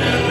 Minere,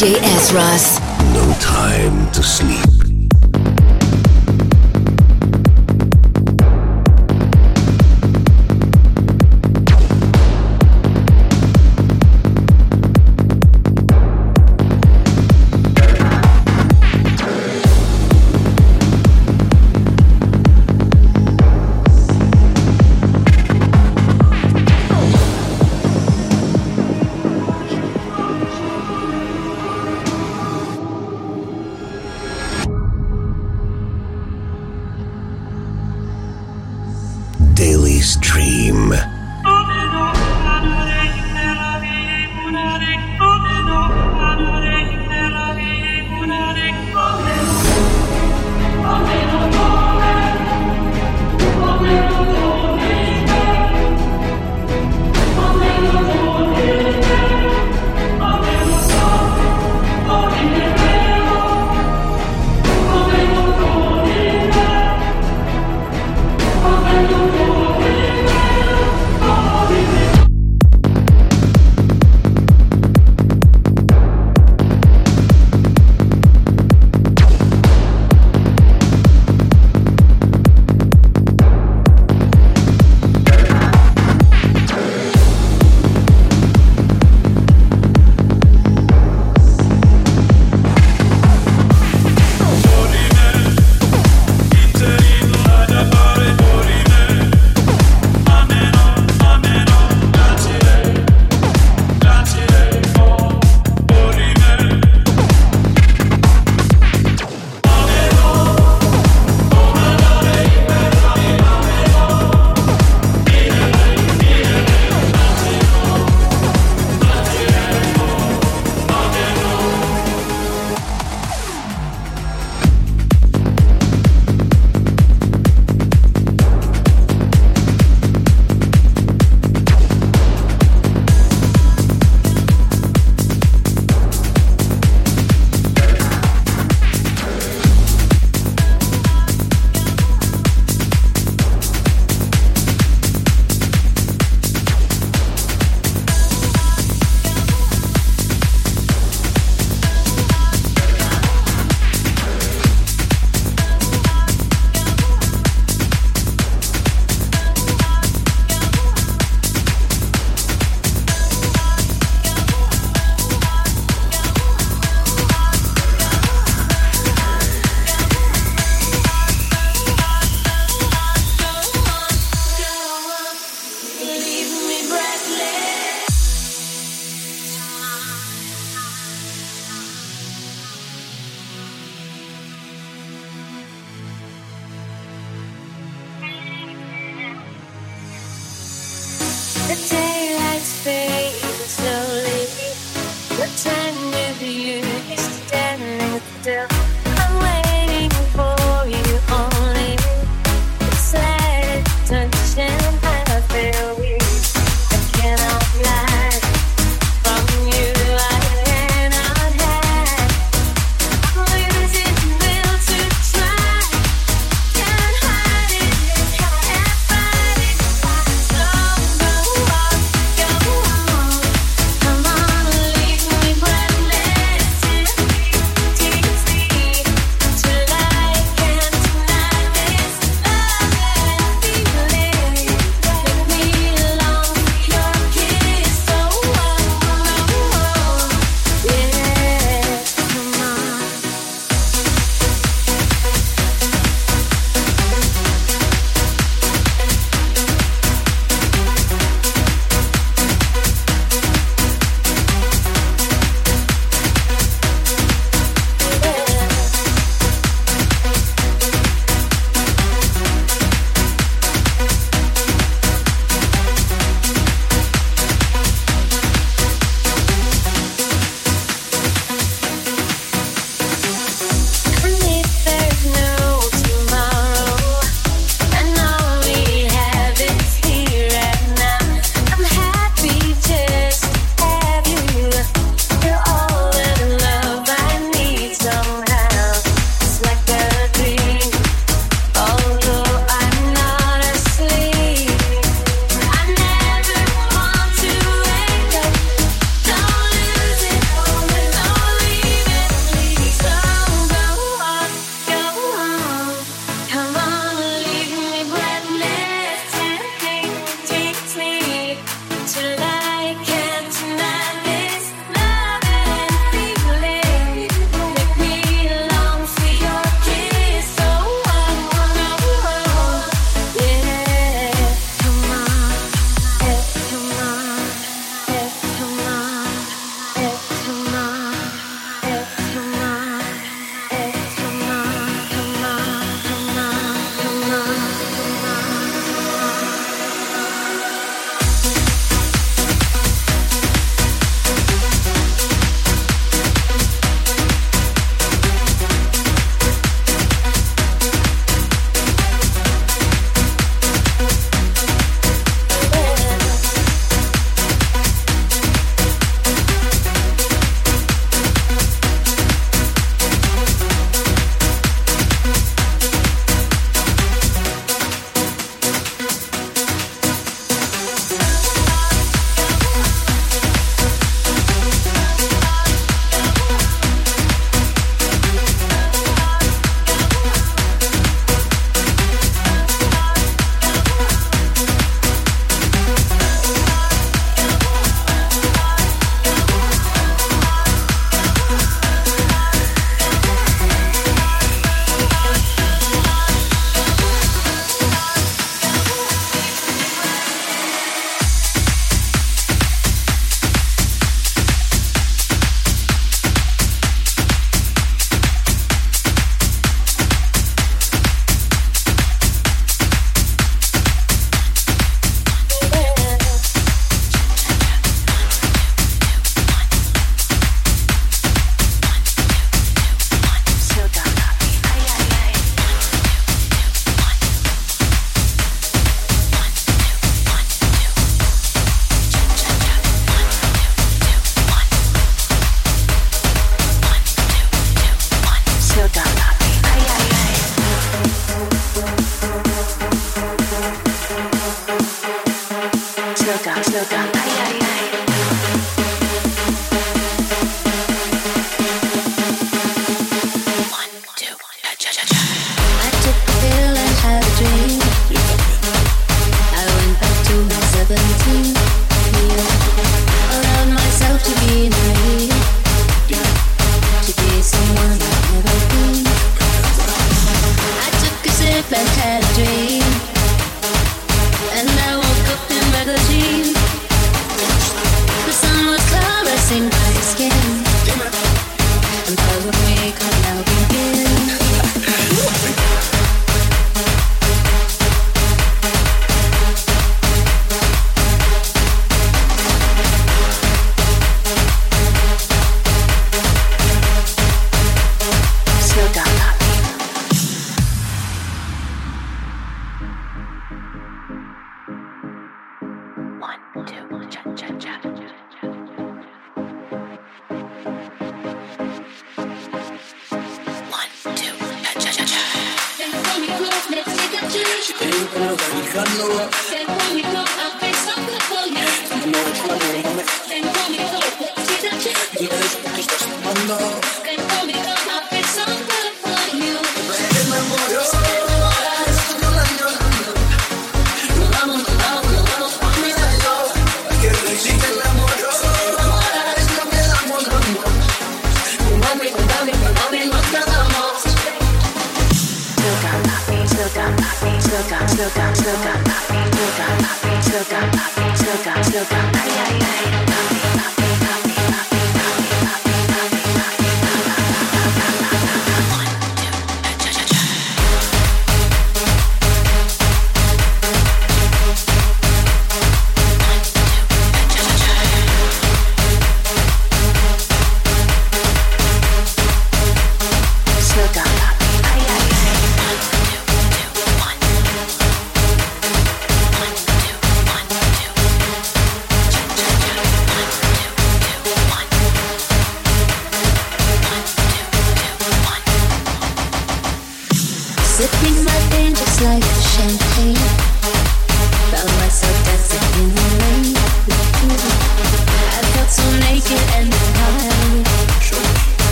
DJ S.Ross. No time to sleep.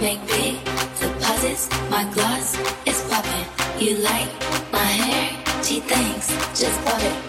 make big deposits. My gloss is popping. You like my hair? She thinks just bought it.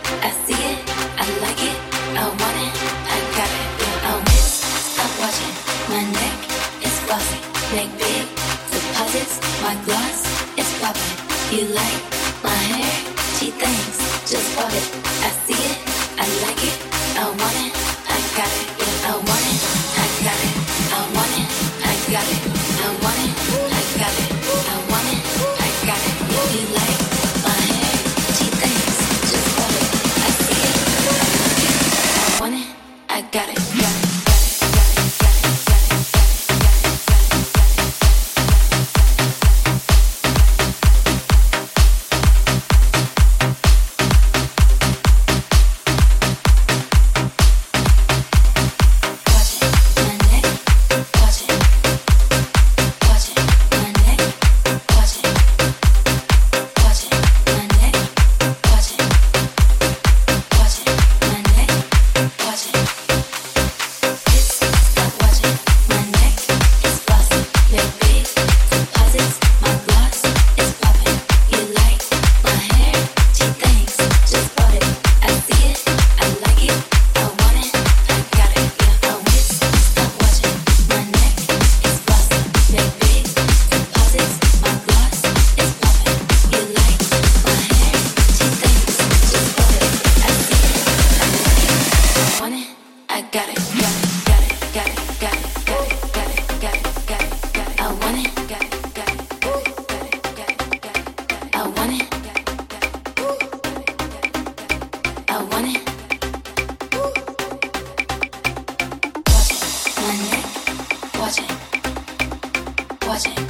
watching.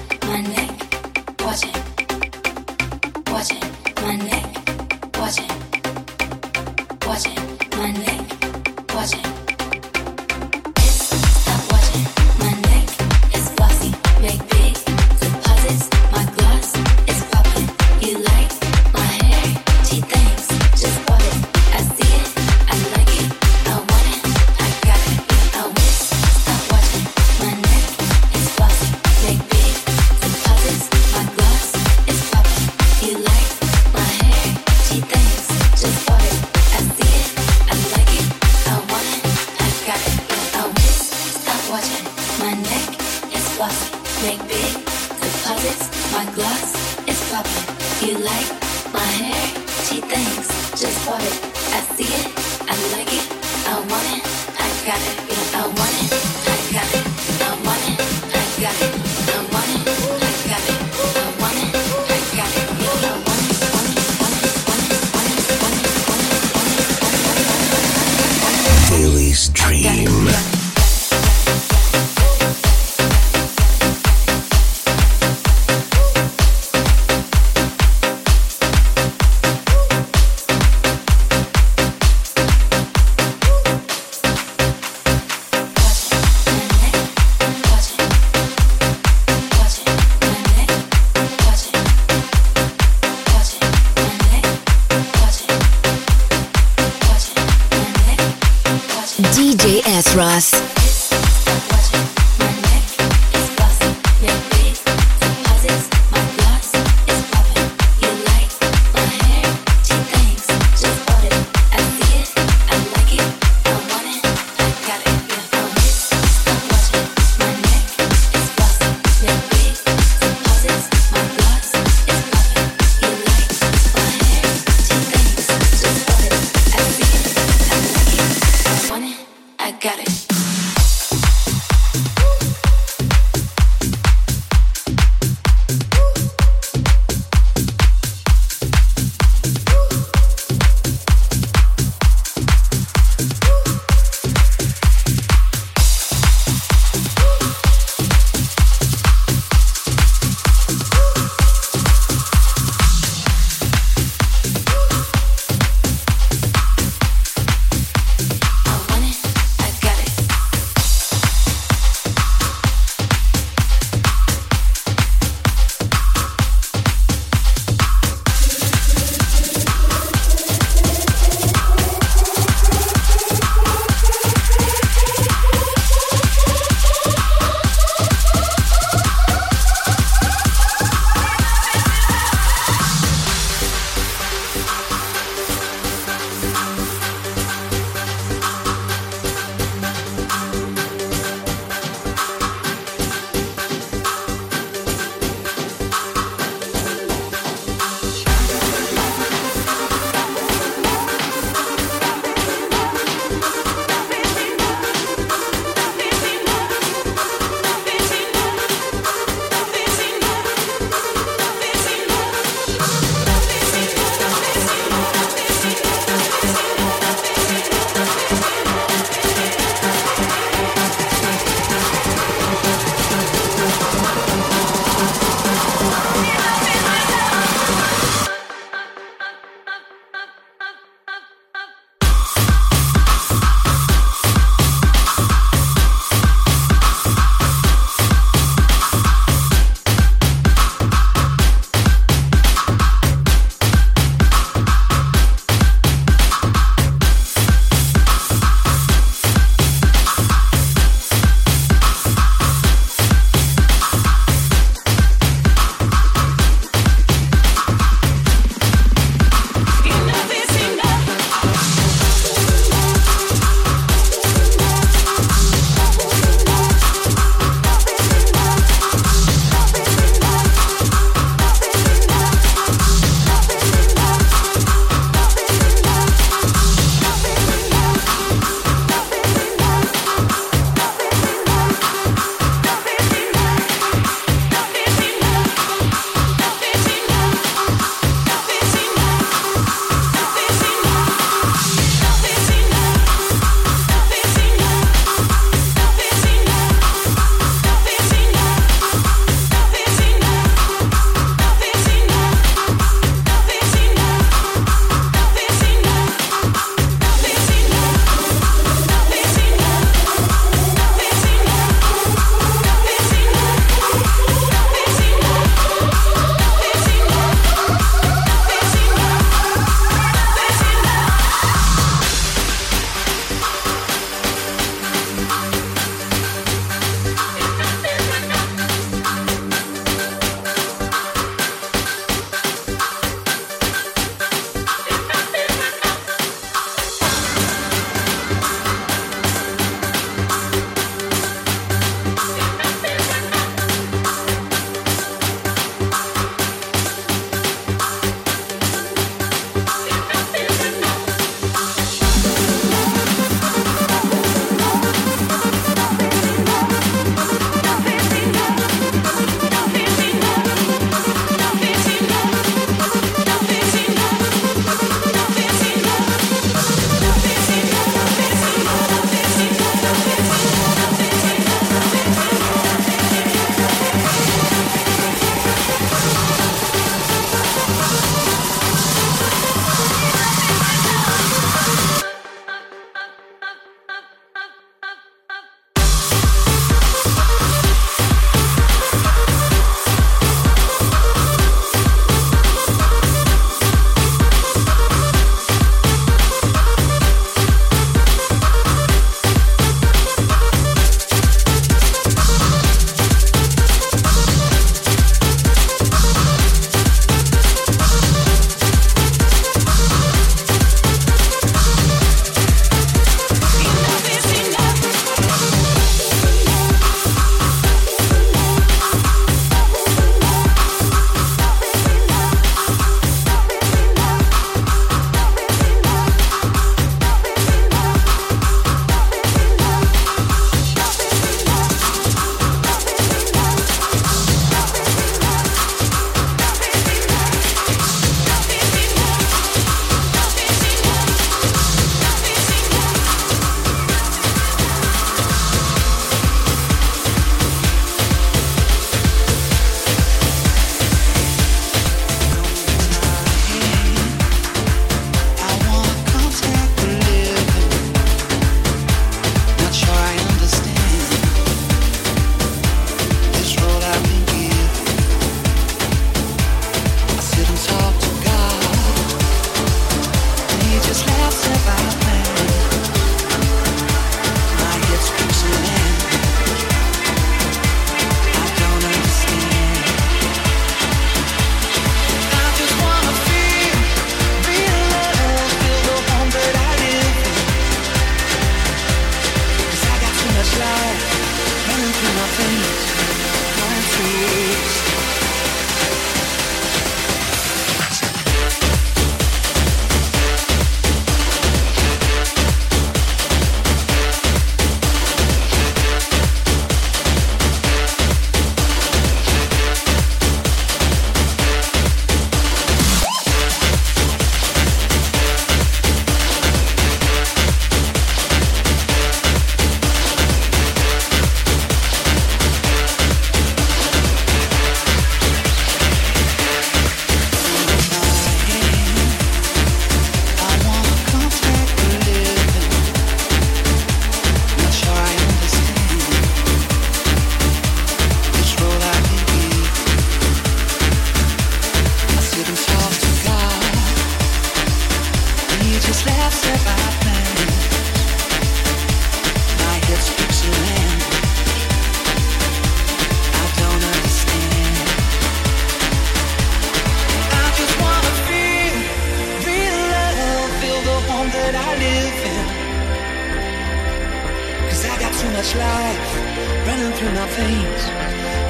Life running through my veins,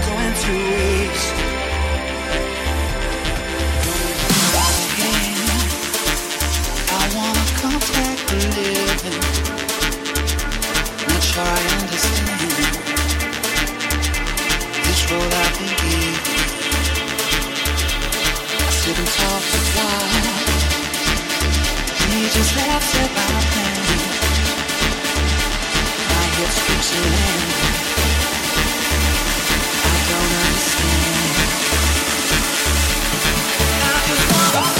going to waste. I wanna living. Not sure I understand this road I've been given. I sit and talk to God. He just laughs at my I don't understand. I just wanna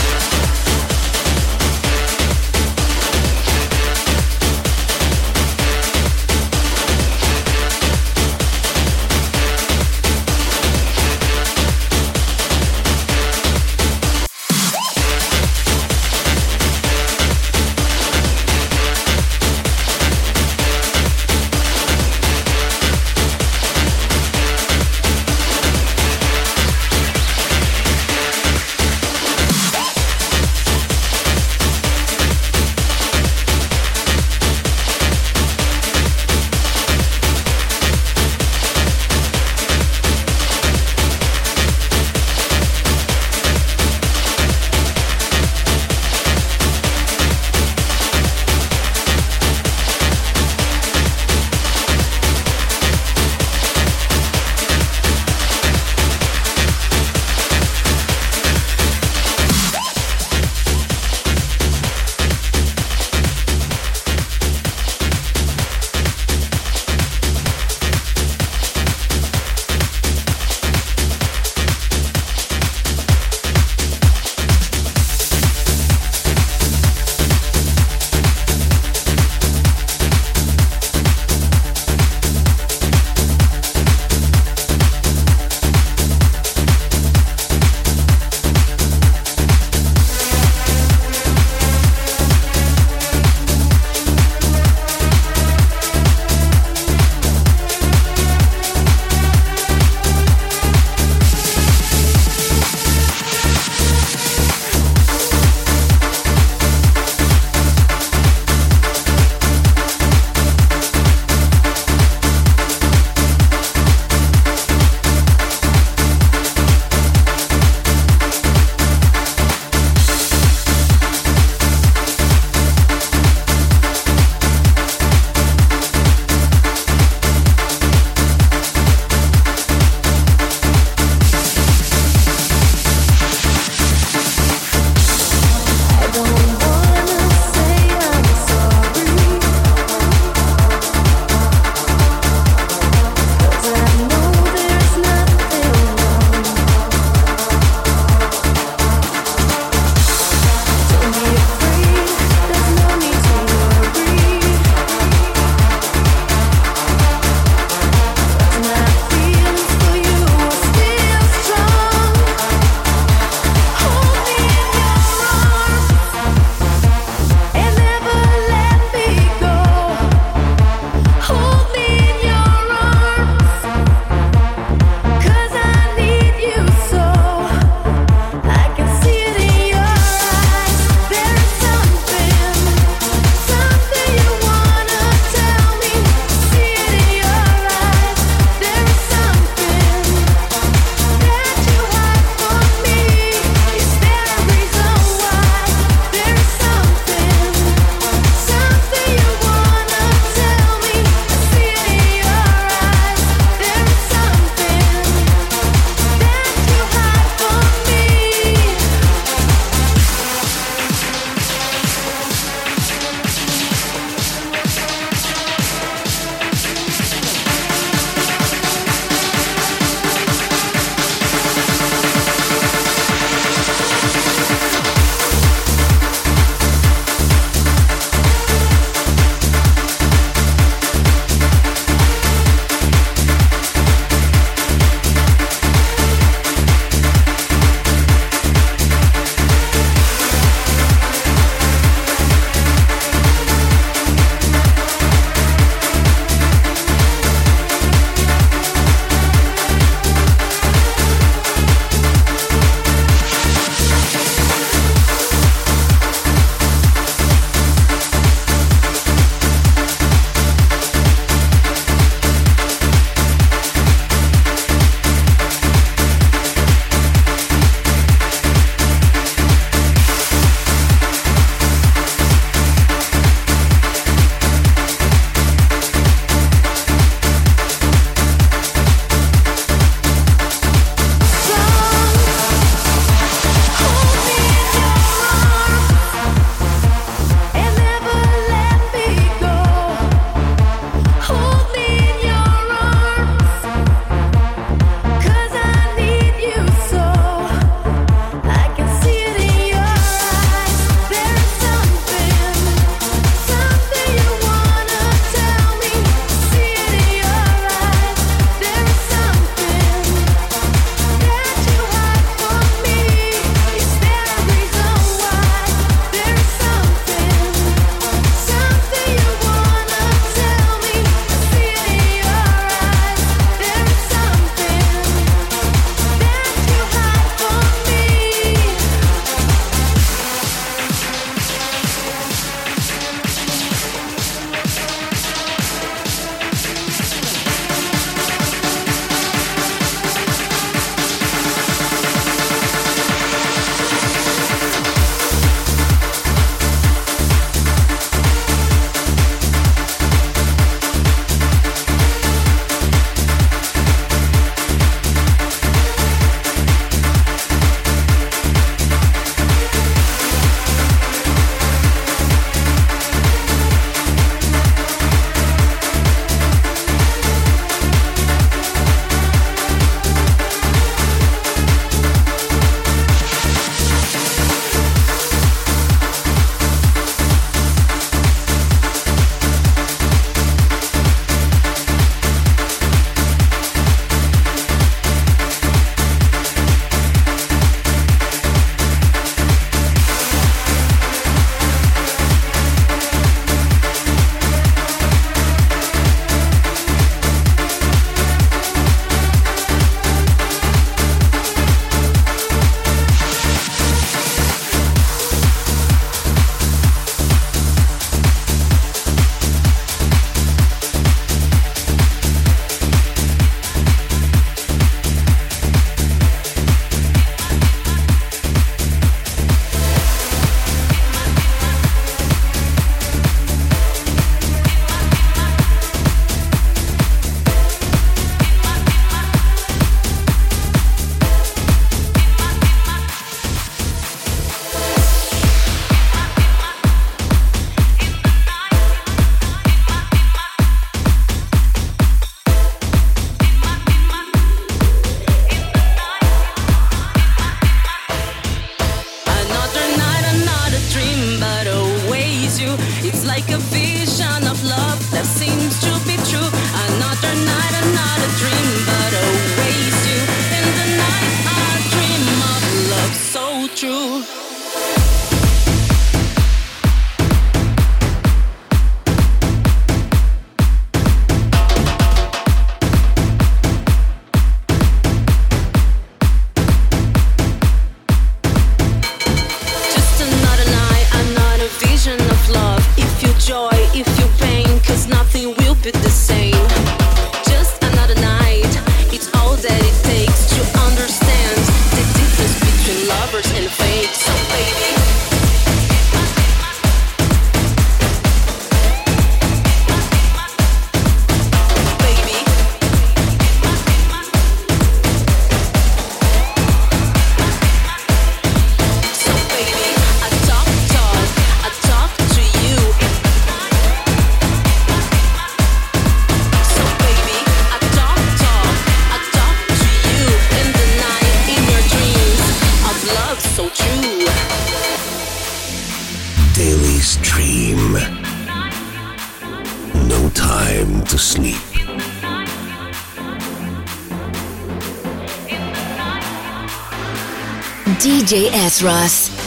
DJ S. Ross.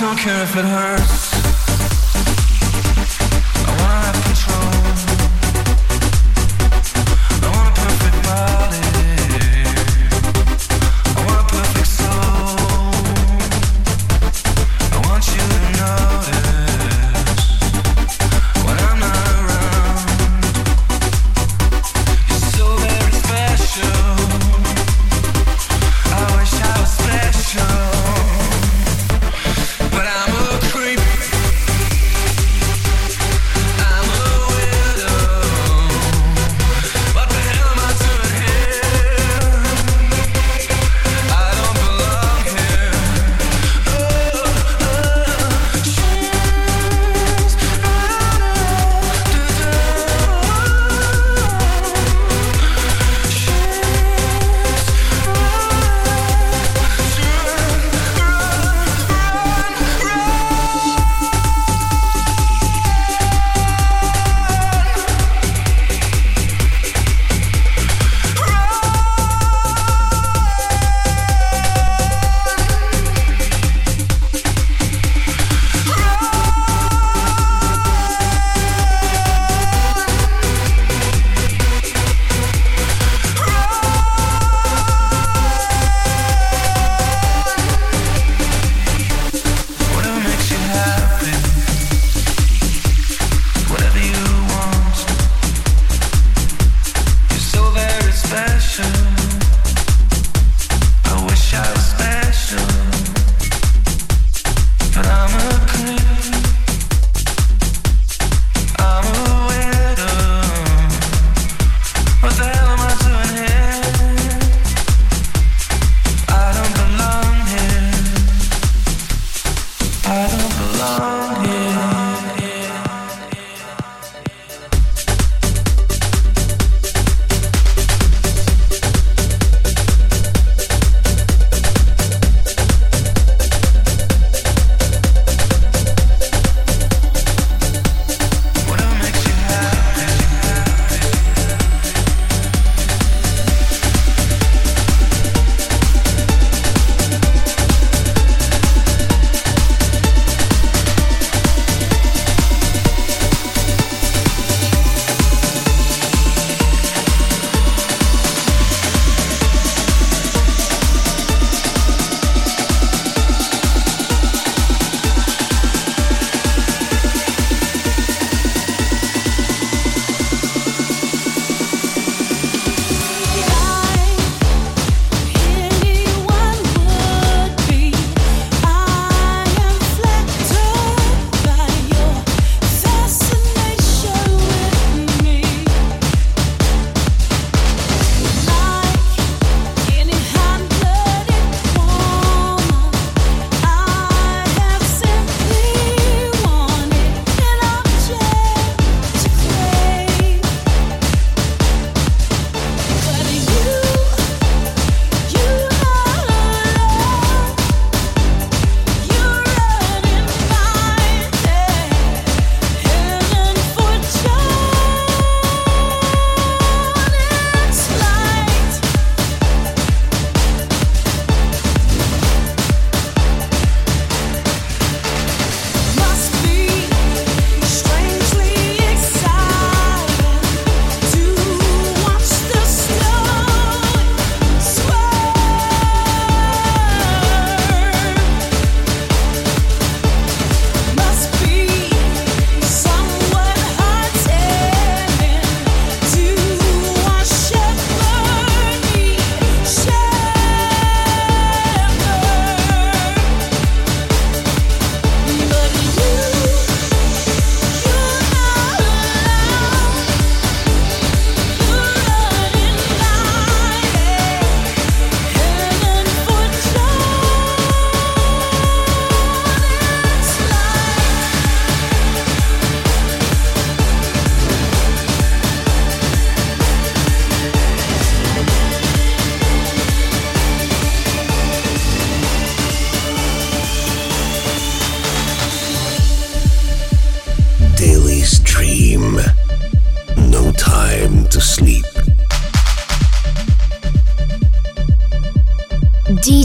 Don't care if it hurts.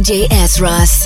DJ S. Ross.